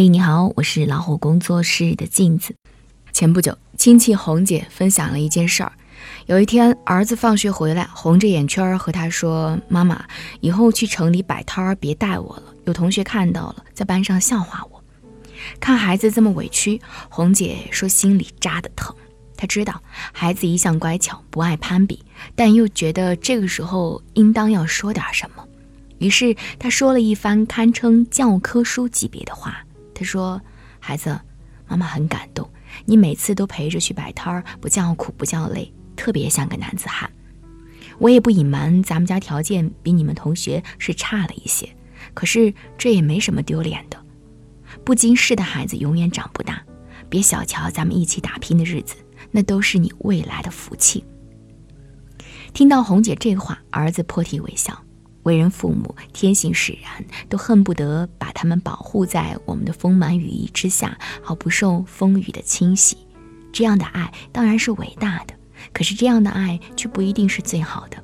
嘿，你好，我是老虎工作室的镜子。前不久，亲戚红姐分享了一件事儿。有一天，儿子放学回来，红着眼圈和他说：“妈妈，以后去城里摆摊儿别带我了，有同学看到了，在班上笑话我。”看孩子这么委屈，红姐说心里扎得疼。她知道孩子一向乖巧，不爱攀比，但又觉得这个时候应当要说点什么，于是她说了一番堪称教科书级别的话。他说：“孩子，妈妈很感动，你每次都陪着去摆摊儿，不叫苦不叫累，特别像个男子汉。我也不隐瞒，咱们家条件比你们同学是差了一些，可是这也没什么丢脸的。不经事的孩子永远长不大，别小瞧咱们一起打拼的日子。”那都是你未来的福气。听到红姐这话，儿子破涕为笑。为人父母，天性使然，都恨不得把他们保护在我们的丰满羽翼之下，好不受风雨的侵袭。这样的爱当然是伟大的，可是这样的爱却不一定是最好的。《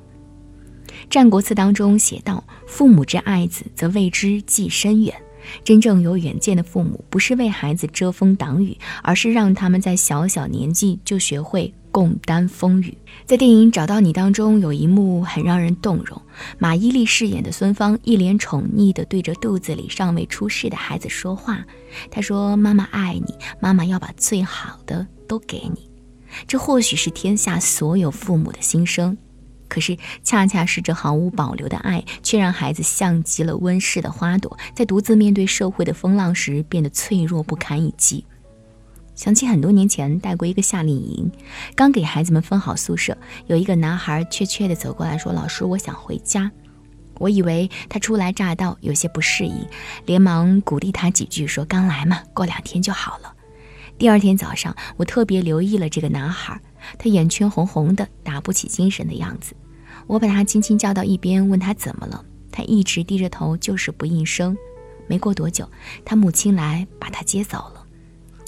战国策》当中写道：“父母之爱子，则为之计深远。”真正有远见的父母，不是为孩子遮风挡雨，而是让他们在小小年纪就学会共担风雨。在电影《找到你》当中，有一幕很让人动容。马伊琍饰演的孙芳一脸宠溺地对着肚子里尚未出世的孩子说话，她说：“妈妈爱你，妈妈要把最好的都给你。”这或许是天下所有父母的心声。可是，恰恰是这毫无保留的爱，却让孩子像极了温室的花朵，在独自面对社会的风浪时，变得脆弱不堪一击。想起很多年前带过一个夏令营，刚给孩子们分好宿舍，有一个男孩怯怯地走过来说：“老师，我想回家。”我以为他初来乍到，有些不适应，连忙鼓励他几句，说：“刚来嘛，过两天就好了。”第二天早上，我特别留意了这个男孩。他眼圈红红的，打不起精神的样子。我把他轻轻叫到一边，问他怎么了。他一直低着头，就是不应声。没过多久，他母亲来把他接走了。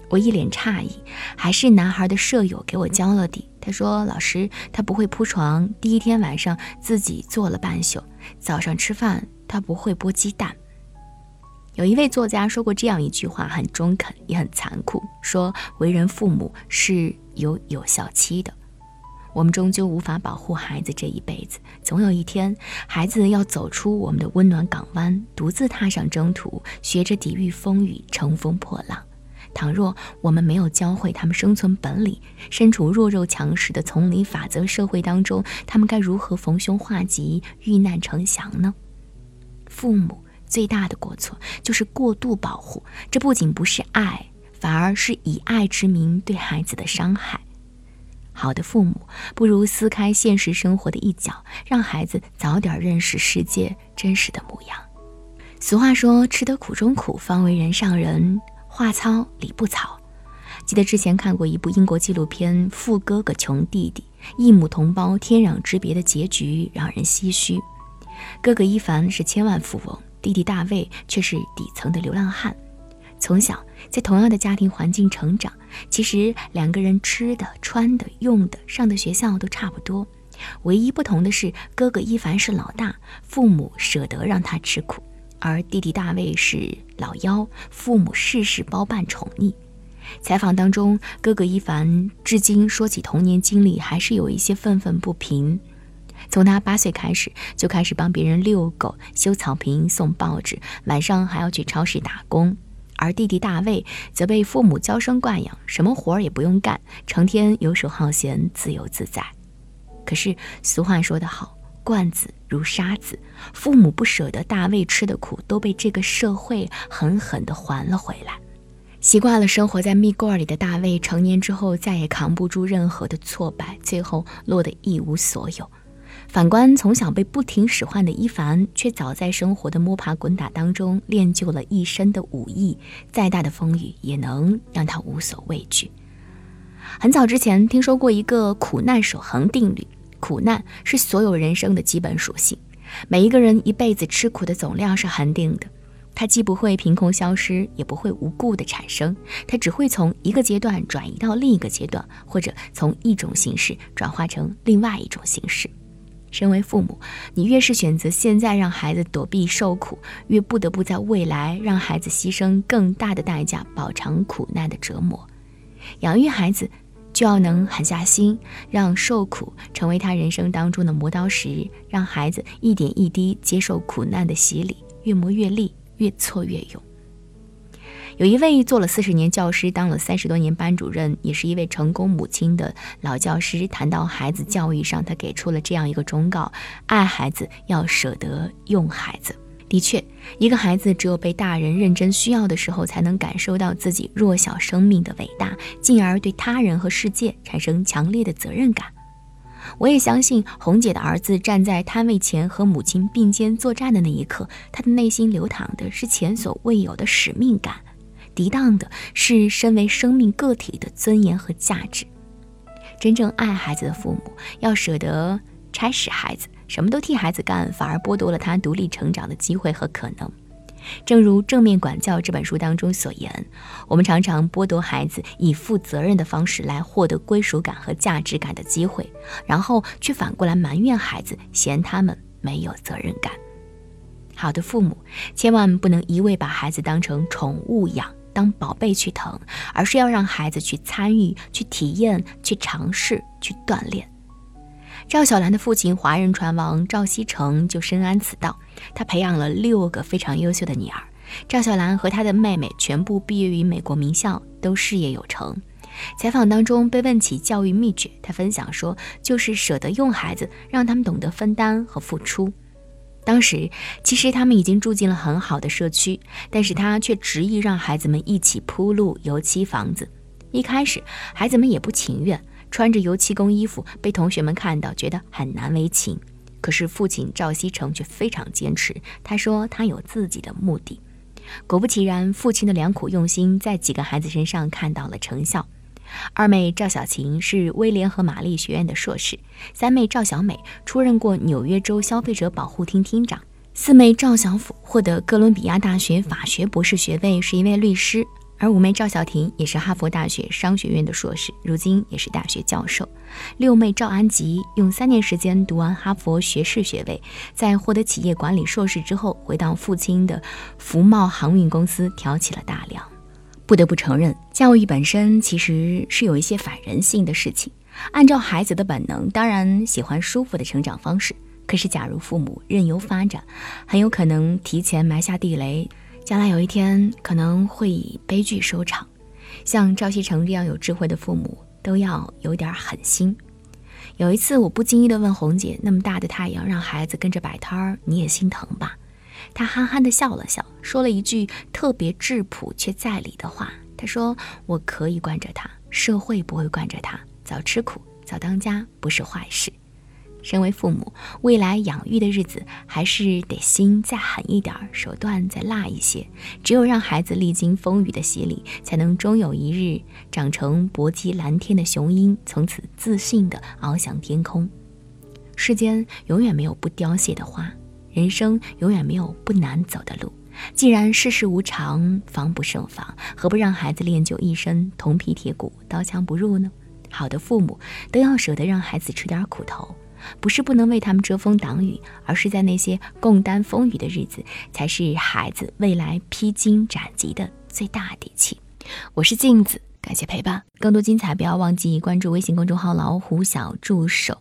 我一脸诧异，还是男孩的舍友给我交了底。他说：“老师，他不会铺床，第一天晚上自己做了半宿。早上吃饭，他不会剥鸡蛋。”有一位作家说过这样一句话，很中肯，也很残酷，说：“为人父母是。”有有效期的，我们终究无法保护孩子这一辈子。总有一天，孩子要走出我们的温暖港湾，独自踏上征途，学着抵御风雨，乘风破浪。倘若我们没有教会他们生存本领，身处弱肉强食的丛林法则社会当中，他们该如何逢凶化吉、遇难成祥呢？父母最大的过错就是过度保护，这不仅不是爱。反而是以爱之名对孩子的伤害。好的父母不如撕开现实生活的一角，让孩子早点认识世界真实的模样。俗话说：“吃得苦中苦，方为人上人。”话糙理不糙。记得之前看过一部英国纪录片《富哥哥穷弟弟》，异母同胞天壤之别的结局让人唏嘘。哥哥伊凡是千万富翁，弟弟大卫却是底层的流浪汉。从小在同样的家庭环境成长，其实两个人吃的、穿的、用的、上的学校都差不多，唯一不同的是，哥哥伊凡是老大，父母舍得让他吃苦；而弟弟大卫是老幺，父母事事包办宠溺。采访当中，哥哥伊凡至今说起童年经历，还是有一些愤愤不平。从他八岁开始，就开始帮别人遛狗、修草坪、送报纸，晚上还要去超市打工。而弟弟大卫则被父母娇生惯养，什么活儿也不用干，成天游手好闲，自由自在。可是俗话说得好，惯子如杀子，父母不舍得大卫吃的苦，都被这个社会狠狠地还了回来。习惯了生活在蜜罐里的大卫，成年之后再也扛不住任何的挫败，最后落得一无所有。反观从小被不停使唤的伊凡，却早在生活的摸爬滚打当中练就了一身的武艺，再大的风雨也能让他无所畏惧。很早之前听说过一个苦难守恒定律，苦难是所有人生的基本属性，每一个人一辈子吃苦的总量是恒定的，它既不会凭空消失，也不会无故的产生，它只会从一个阶段转移到另一个阶段，或者从一种形式转化成另外一种形式。身为父母，你越是选择现在让孩子躲避受苦，越不得不在未来让孩子牺牲更大的代价饱尝苦难的折磨。养育孩子，就要能狠下心，让受苦成为他人生当中的磨刀石，让孩子一点一滴接受苦难的洗礼，越磨越利，越挫越勇。有一位做了四十年教师，当了三十多年班主任，也是一位成功母亲的老教师，谈到孩子教育上，他给出了这样一个忠告：爱孩子要舍得用孩子。的确，一个孩子只有被大人认真需要的时候，才能感受到自己弱小生命的伟大，进而对他人和世界产生强烈的责任感。我也相信，红姐的儿子站在摊位前和母亲并肩作战的那一刻，他的内心流淌的是前所未有的使命感。涤荡的是身为生命个体的尊严和价值。真正爱孩子的父母，要舍得差使孩子，什么都替孩子干，反而剥夺了他独立成长的机会和可能。正如《正面管教》这本书当中所言，我们常常剥夺孩子以负责任的方式来获得归属感和价值感的机会，然后却反过来埋怨孩子，嫌他们没有责任感。好的父母，千万不能一味把孩子当成宠物养。当宝贝去疼，而是要让孩子去参与、去体验、去尝试、去锻炼。赵小兰的父亲华人船王赵锡成就深谙此道，他培养了六个非常优秀的女儿。赵小兰和她的妹妹全部毕业于美国名校，都事业有成。采访当中被问起教育秘诀，他分享说：“就是舍得用孩子，让他们懂得分担和付出。”当时其实他们已经住进了很好的社区，但是他却执意让孩子们一起铺路、油漆房子。一开始，孩子们也不情愿，穿着油漆工衣服被同学们看到，觉得很难为情。可是父亲赵锡成却非常坚持，他说他有自己的目的。果不其然，父亲的良苦用心在几个孩子身上看到了成效。二妹赵小琴是威廉和玛丽学院的硕士，三妹赵小美出任过纽约州消费者保护厅厅长，四妹赵小甫获得哥伦比亚大学法学博士学位，是一位律师，而五妹赵小婷也是哈佛大学商学院的硕士，如今也是大学教授。六妹赵安吉用三年时间读完哈佛学士学位，在获得企业管理硕士之后，回到父亲的福茂航运公司挑起了大梁。不得不承认，教育本身其实是有一些反人性的事情。按照孩子的本能，当然喜欢舒服的成长方式。可是，假如父母任由发展，很有可能提前埋下地雷，将来有一天可能会以悲剧收场。像赵锡成这样有智慧的父母，都要有点狠心。有一次，我不经意地问红姐：“那么大的太阳，让孩子跟着摆摊儿，你也心疼吧？”她憨憨地笑了笑，说了一句特别质朴却在理的话：“她说我可以惯着他，社会不会惯着他。早吃苦，早当家不是坏事。身为父母，未来养育的日子还是得心再狠一点，手段再辣一些。只有让孩子历经风雨的洗礼，才能终有一日长成搏击蓝天的雄鹰，从此自信地翱翔天空。世间永远没有不凋谢的花。”人生永远没有不难走的路，既然世事无常，防不胜防，何不让孩子练就一身铜皮铁骨、刀枪不入呢？好的父母都要舍得让孩子吃点苦头，不是不能为他们遮风挡雨，而是在那些共担风雨的日子，才是孩子未来披荆斩棘的最大底气。我是静子，感谢陪伴，更多精彩不要忘记关注微信公众号“老虎小助手”。